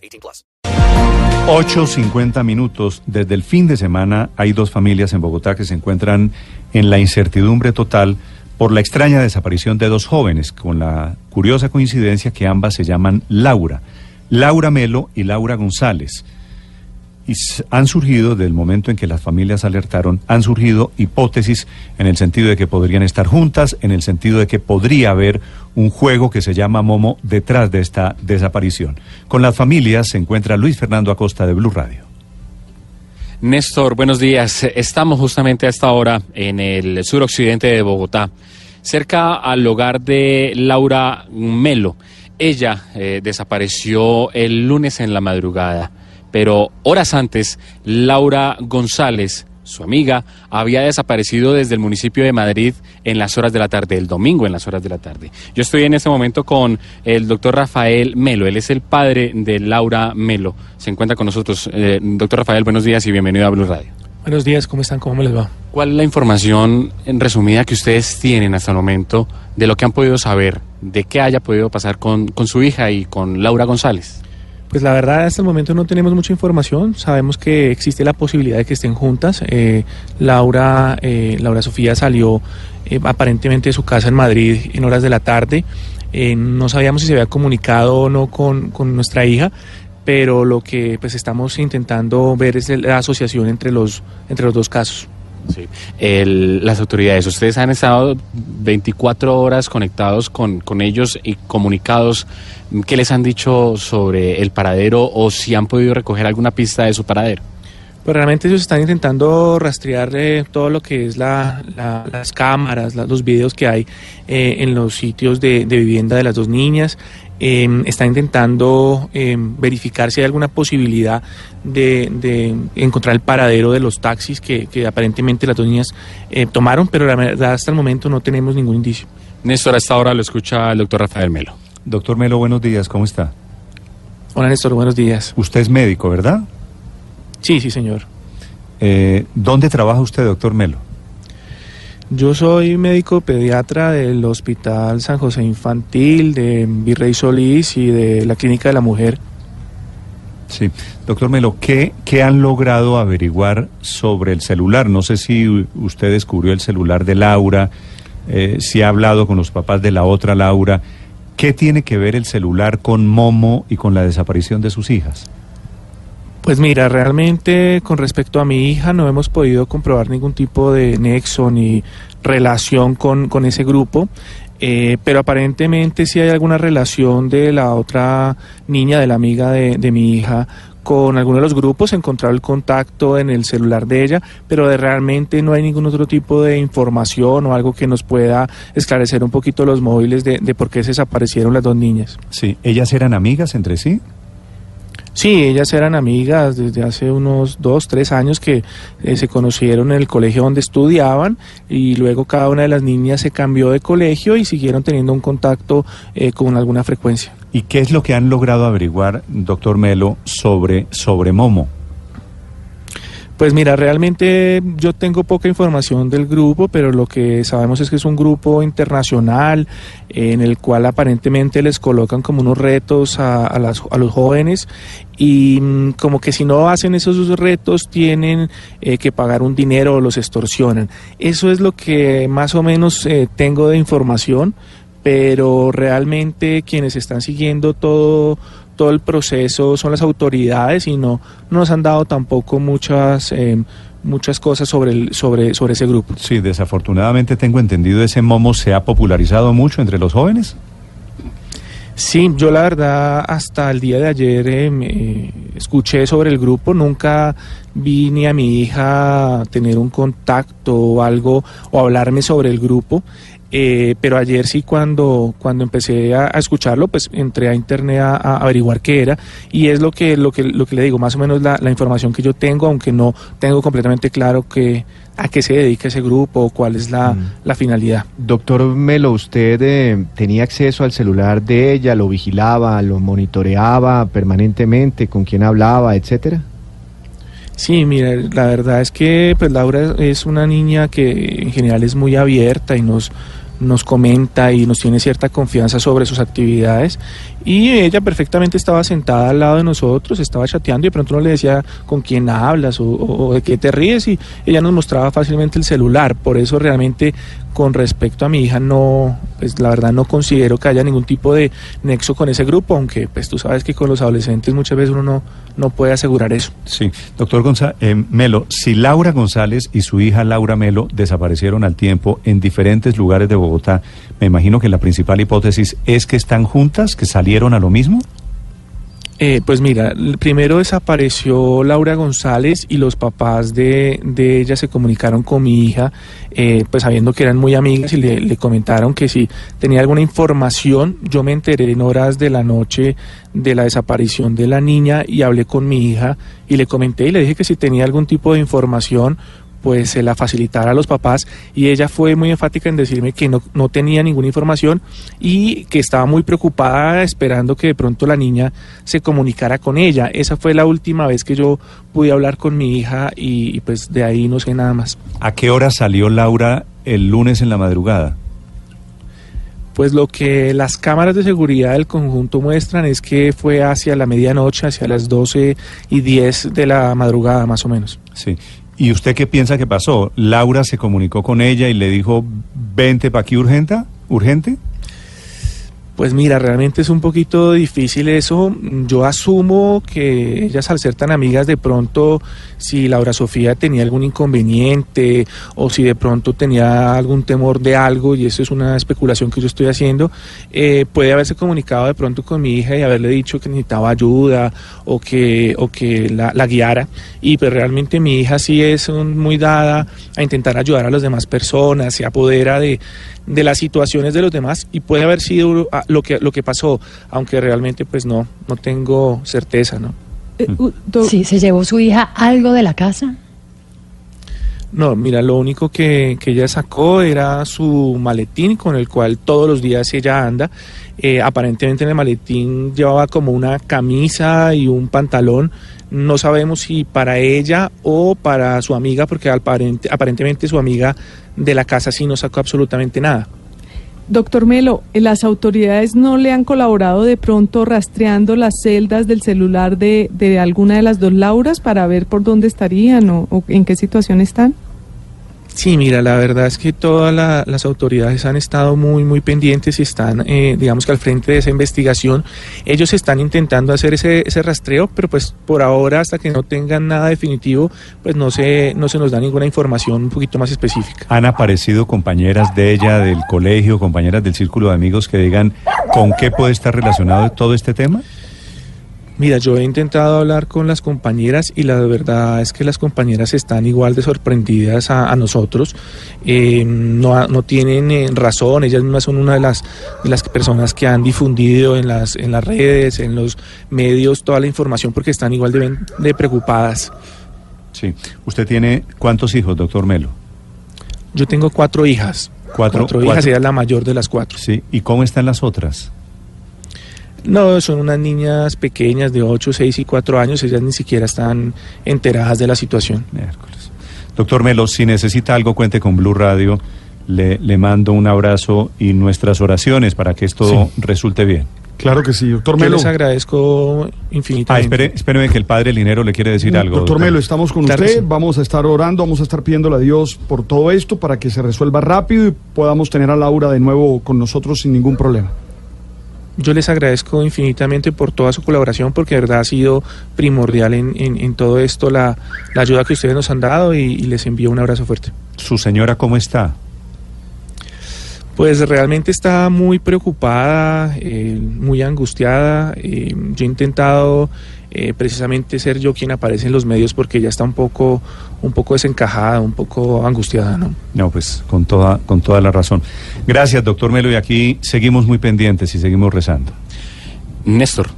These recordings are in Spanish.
18 plus. 8.50 minutos. Desde el fin de semana hay dos familias en Bogotá que se encuentran en la incertidumbre total por la extraña desaparición de dos jóvenes, con la curiosa coincidencia que ambas se llaman Laura. Laura Melo y Laura González y han surgido, del momento en que las familias alertaron, han surgido hipótesis en el sentido de que podrían estar juntas, en el sentido de que podría haber un juego que se llama Momo detrás de esta desaparición. Con las familias se encuentra Luis Fernando Acosta de Blue Radio. Néstor, buenos días. Estamos justamente a esta hora en el suroccidente de Bogotá, cerca al hogar de Laura Melo. Ella eh, desapareció el lunes en la madrugada pero horas antes, Laura González, su amiga, había desaparecido desde el municipio de Madrid en las horas de la tarde, el domingo en las horas de la tarde. Yo estoy en este momento con el doctor Rafael Melo, él es el padre de Laura Melo. Se encuentra con nosotros. Eh, doctor Rafael, buenos días y bienvenido a Blue Radio. Buenos días, ¿cómo están? ¿Cómo les va? ¿Cuál es la información en resumida que ustedes tienen hasta el momento de lo que han podido saber, de qué haya podido pasar con, con su hija y con Laura González? Pues la verdad, hasta el momento no tenemos mucha información. Sabemos que existe la posibilidad de que estén juntas. Eh, Laura, eh, Laura Sofía salió eh, aparentemente de su casa en Madrid en horas de la tarde. no sabíamos si se había comunicado o no con, con nuestra hija, pero lo que pues estamos intentando ver es la asociación entre los, entre los dos casos. Sí. las autoridades, ustedes han estado 24 horas conectados con, con ellos y comunicados. ¿Qué les han dicho sobre el paradero o si han podido recoger alguna pista de su paradero? Pues realmente ellos están intentando rastrear eh, todo lo que es la, las cámaras, los videos que hay eh, en los sitios de, de, vivienda de las dos niñas. Eh, está intentando em, verificar si hay alguna posibilidad de, encontrar el paradero de los taxis que, aparentemente las dos niñas eh, tomaron, pero la verdad hasta el momento no tenemos ningún indicio. Néstor, a esta hora lo escucha el doctor Rafael Melo. Doctor Melo, buenos días, ¿cómo está? Hola Néstor, buenos días. Usted es médico, ¿verdad? Sí, sí, señor. Eh, ¿Dónde trabaja usted, doctor Melo? Yo soy médico pediatra del Hospital San José Infantil, de Virrey Solís y de la Clínica de la Mujer. Sí, doctor Melo, ¿qué, ¿qué, han logrado averiguar sobre el celular? No sé si usted descubrió el celular de Laura, eh, si ha hablado con los papás de la otra Laura. ¿Qué tiene que ver el celular con Momo y con la desaparición de sus hijas? Pues mira, realmente con respecto a mi hija no hemos podido comprobar ningún tipo de nexo ni relación con, con ese grupo, eh, pero aparentemente sí hay alguna relación de la otra niña, de la amiga de, de mi hija, con alguno de los grupos, encontrar el contacto en el celular de ella, pero de realmente no hay ningún otro tipo de información o algo que nos pueda esclarecer un poquito los móviles de, de por qué se desaparecieron las dos niñas. Sí, ¿ellas eran amigas entre sí? Sí, ellas eran amigas desde hace unos dos, tres años que eh, se conocieron en el colegio donde estudiaban y luego cada una de las niñas se cambió de colegio y siguieron teniendo un contacto eh, con alguna frecuencia. ¿Y qué es lo que han logrado averiguar, doctor Melo, sobre, sobre Momo? Pues mira, realmente yo tengo poca información del grupo, pero lo que sabemos es que es un grupo internacional en el cual aparentemente les colocan como unos retos a, las, a los jóvenes y mm, como que si no hacen esos retos tienen eh, que pagar un dinero o los extorsionan. Eso es lo que más o menos eh, tengo de información, pero realmente quienes están siguiendo todo todo el proceso son las autoridades y no, nos han dado tampoco muchas eh, muchas cosas sobre, el, sobre, sobre ese grupo. Sí, desafortunadamente tengo entendido ese momo se ha popularizado mucho entre los jóvenes. Sí, yo la verdad hasta el día de ayer eh, me escuché sobre el grupo, nunca vi ni a mi hija tener un contacto o algo o hablarme sobre el grupo. Eh, pero ayer sí cuando, cuando empecé a, a escucharlo, pues entré a internet a, a averiguar qué era y es lo que, lo que, lo que le digo, más o menos la, la información que yo tengo, aunque no tengo completamente claro que, a qué se dedica ese grupo cuál es la, la finalidad. Doctor Melo, ¿usted eh, tenía acceso al celular de ella, lo vigilaba, lo monitoreaba permanentemente, con quién hablaba, etcétera? Sí, mira, la verdad es que pues Laura es una niña que en general es muy abierta y nos, nos comenta y nos tiene cierta confianza sobre sus actividades. Y ella perfectamente estaba sentada al lado de nosotros, estaba chateando y de pronto uno le decía con quién hablas o, o- o de qué te ríes y ella nos mostraba fácilmente el celular, por eso realmente con respecto a mi hija no, pues la verdad no considero que haya ningún tipo de nexo con ese grupo, aunque pues tú sabes que con los adolescentes muchas veces uno no, no puede asegurar eso. Sí, doctor Gonza- eh, Melo, si Laura González y su hija Laura Melo desaparecieron al tiempo en diferentes lugares de Bogotá, me imagino que la principal hipótesis es que están juntas, que salieron a lo mismo. Eh, pues mira, primero desapareció Laura González y los papás de, de ella se comunicaron con mi hija, eh, pues sabiendo que eran muy amigas y le, le comentaron que si tenía alguna información, yo me enteré en horas de la noche de la desaparición de la niña y hablé con mi hija y le comenté y le dije que si tenía algún tipo de información, pues se la facilitara a los papás y ella fue muy enfática en decirme que no, no tenía ninguna información y que estaba muy preocupada esperando que de pronto la niña se comunicara con ella. Esa fue la última vez que yo pude hablar con mi hija y, y, pues de ahí no sé nada más. ¿A qué hora salió Laura el lunes en la madrugada? Pues lo que las cámaras de seguridad del conjunto muestran es que fue hacia la medianoche, hacia las 12 y 10 de la madrugada más o menos. Sí. ¿Y usted qué piensa que pasó? ¿Laura se comunicó con ella y le dijo, vente para aquí urgente? ¿Urgente? Pues mira, realmente es un poquito difícil eso. Yo asumo que ellas al ser tan amigas de pronto, si Laura Sofía tenía algún inconveniente o si de pronto tenía algún temor de algo, y eso es una especulación que yo estoy haciendo, eh, puede haberse comunicado de pronto con mi hija y haberle dicho que necesitaba ayuda o que, o que la, la guiara. Y pues realmente mi hija sí es un- muy dada a intentar ayudar a las demás personas, se apodera de, de las situaciones de los demás y puede haber sido lo que, lo que pasó, aunque realmente pues no, no tengo certeza, ¿no? Eh, do- Sí, se llevó su hija algo de la casa. No, mira, lo único que, que ella sacó era su maletín con el cual todos los días ella anda. Eh, aparentemente en el maletín llevaba como una camisa y un pantalón. No sabemos si para ella o para su amiga, porque aparente- aparentemente su amiga de la casa sí no sacó absolutamente nada. Doctor Melo, eh, ¿las autoridades no le han colaborado de pronto rastreando las celdas del celular de, de alguna de las dos Lauras para ver por dónde estarían o, o en qué situación están? Sí, mira, la verdad es que todas la- las autoridades han estado muy, muy pendientes y están, eh, digamos que al frente de esa investigación. Ellos están intentando hacer ese, ese rastreo, pero pues por ahora, hasta que no tengan nada definitivo, pues no se, no se nos da ninguna información un poquito más específica. ¿Han aparecido compañeras de ella, del colegio, compañeras del círculo de amigos que digan con qué puede estar relacionado todo este tema? Mira, yo he intentado hablar con las compañeras y la verdad es que las compañeras están igual de sorprendidas a, a nosotros. Eh, no, no tienen eh, razón, ellas mismas son una de las, de las personas que han difundido en las, en las redes, en los medios, toda la información porque están igual de, de preocupadas. Sí. ¿Usted tiene cuántos hijos, doctor Melo? Yo tengo cuatro hijas. Cuatro- hijas, cuatro. ella es la mayor de las cuatro. Sí. ¿Y cómo están las otras? No, son unas niñas pequeñas de 8, 6 y 4 años, ellas ni siquiera están enteradas de la situación. Miércoles. Doctor Melo, si necesita algo, cuente con Blue Radio. Le, le mando un abrazo y nuestras oraciones para que esto Sí. resulte bien. Claro que sí, doctor Yo Melo. les agradezco Ah, infinitamente. espere, espéreme que el padre Linero le quiere decir algo. Doctor Melo, estamos con Claro usted, sí. vamos a estar orando, vamos a estar pidiéndole a Dios por todo esto para que se resuelva rápido y podamos tener a Laura de nuevo con nosotros sin ningún problema. Yo les agradezco infinitamente por toda su colaboración, porque de verdad ha sido primordial en, en- en todo esto la, la ayuda que ustedes nos han dado y, y les envío un abrazo fuerte. ¿Su señora cómo está? Pues realmente está muy preocupada, eh, muy angustiada. eh, yo he intentado eh, precisamente ser yo quien aparece en los medios porque ella está un poco, un poco desencajada, un poco angustiada, ¿no? No, pues con toda, con toda la razón. Gracias, doctor Melo, y aquí seguimos muy pendientes y seguimos rezando. Néstor.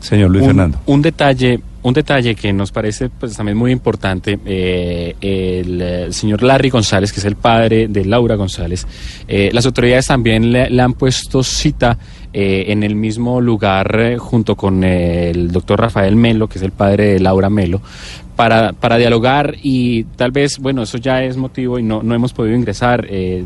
Señor Luis un, Fernando. Un detalle, un detalle que nos parece pues también muy importante, eh, el, eh, señor Larry González, que es el padre de Laura González, eh, las autoridades también le, han puesto cita en el mismo lugar junto con el doctor Rafael Melo, que es el padre de Laura Melo, para, para dialogar y tal vez, bueno, eso ya es motivo y no, no hemos podido ingresar eh,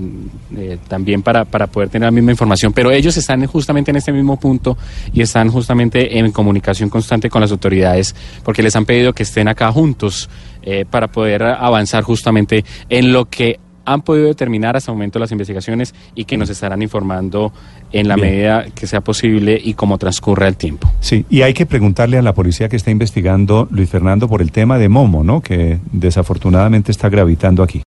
eh, también para, para poder tener la misma información, pero ellos están justamente en este mismo punto y están justamente en comunicación constante con las autoridades porque les han pedido que estén acá juntos eh, para poder avanzar justamente en lo que han podido determinar hasta el momento las investigaciones y que nos estarán informando en la Bien. medida que sea posible y cómo transcurra el tiempo. Sí, y hay que preguntarle a la policía que está investigando, Luis Fernando, por el tema de Momo, ¿no? Que desafortunadamente está gravitando aquí.